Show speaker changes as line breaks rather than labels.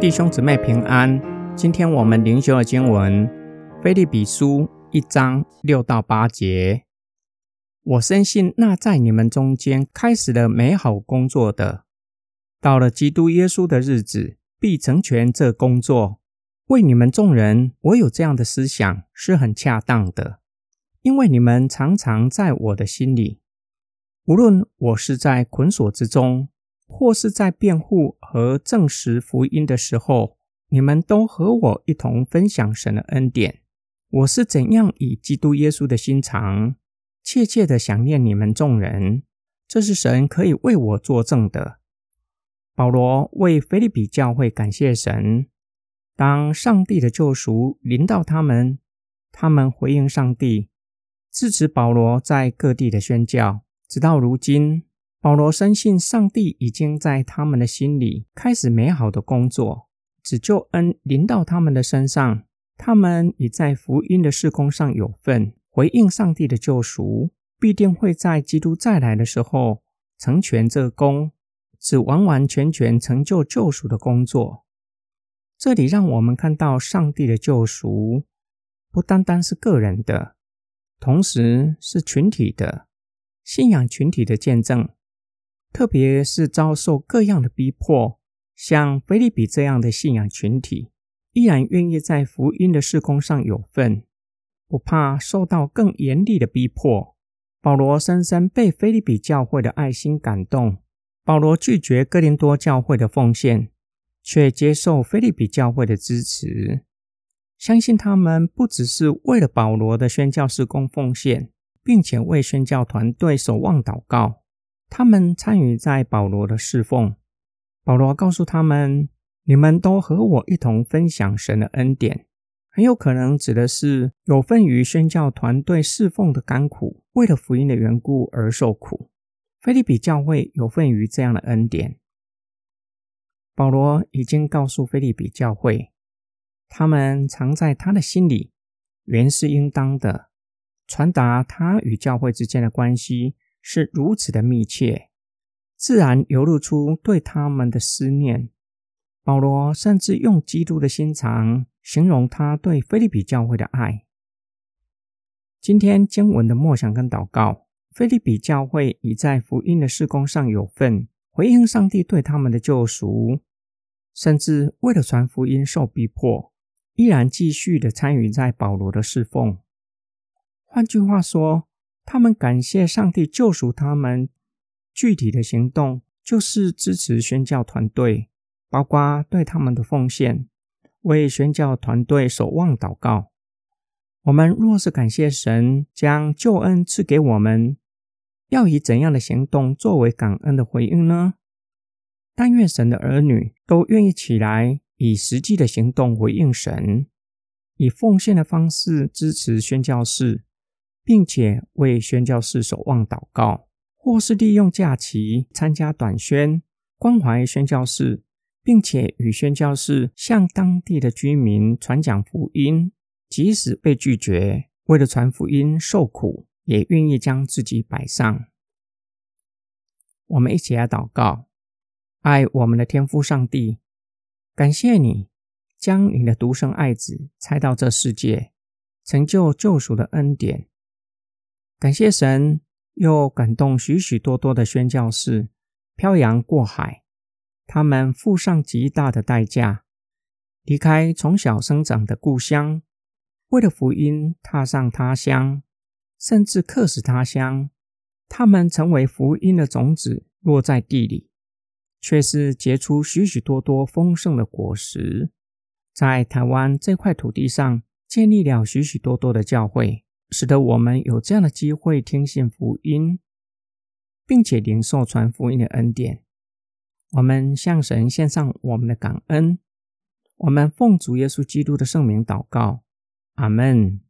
弟兄姊妹平安。今天我们灵修的经文《菲利比书》一章六到八节。我深信那在你们中间开始了美好工作的，到了基督耶稣的日子，必成全这工作。为你们众人，我有这样的思想是很恰当的，因为你们常常在我的心里。无论我是在捆锁之中，或是在辩护和证实福音的时候，你们都和我一同分享神的恩典。我是怎样以基督耶稣的心肠，切切的想念你们众人，这是神可以为我作证的。保罗为菲利比教会感谢神，当上帝的救赎临到他们，他们回应上帝，支持保罗在各地的宣教，直到如今。保罗深信上帝已经在他们的心里开始美好的工作，只救恩临到他们的身上，他们已在福音的事工上有份，回应上帝的救赎，必定会在基督再来的时候成全这功，只完完全全成就救赎的工作。这里让我们看到上帝的救赎不单单是个人的，同时是群体的信仰群体的见证。特别是遭受各样的逼迫，像菲利比这样的信仰群体，依然愿意在福音的事工上有份，不怕受到更严厉的逼迫。保罗深深被菲利比教会的爱心感动。保罗拒绝哥林多教会的奉献，却接受菲利比教会的支持，相信他们不只是为了保罗的宣教事工奉献，并且为宣教团队守望祷告。他们参与在保罗的侍奉。保罗告诉他们：“你们都和我一同分享神的恩典。”很有可能指的是有份于宣教团队侍奉的甘苦，为了福音的缘故而受苦。菲利比教会有份于这样的恩典。保罗已经告诉菲利比教会，他们藏在他的心里，原是应当的，传达他与教会之间的关系。是如此的密切，自然流露出对他们的思念。保罗甚至用基督的心肠形容他对菲利比教会的爱。今天经文的默想跟祷告，菲利比教会已在福音的事工上有份，回应上帝对他们的救赎，甚至为了传福音受逼迫，依然继续的参与在保罗的侍奉。换句话说。他们感谢上帝救赎他们，具体的行动就是支持宣教团队，包括对他们的奉献，为宣教团队守望祷告。我们若是感谢神将救恩赐给我们，要以怎样的行动作为感恩的回应呢？但愿神的儿女都愿意起来，以实际的行动回应神，以奉献的方式支持宣教士。并且为宣教士守望祷告，或是利用假期参加短宣，关怀宣教士，并且与宣教士向当地的居民传讲福音，即使被拒绝，为了传福音受苦，也愿意将自己摆上。我们一起来祷告：爱我们的天父上帝，感谢你将你的独生爱子拆到这世界，成就救赎的恩典。感谢神，又感动许许多多的宣教士漂洋过海，他们付上极大的代价，离开从小生长的故乡，为了福音踏上他乡，甚至客死他乡。他们成为福音的种子，落在地里，却是结出许许多多丰盛的果实，在台湾这块土地上建立了许许多多的教会。使得我们有这样的机会听信福音，并且领受传福音的恩典。我们向神献上我们的感恩。我们奉主耶稣基督的圣名祷告，阿门。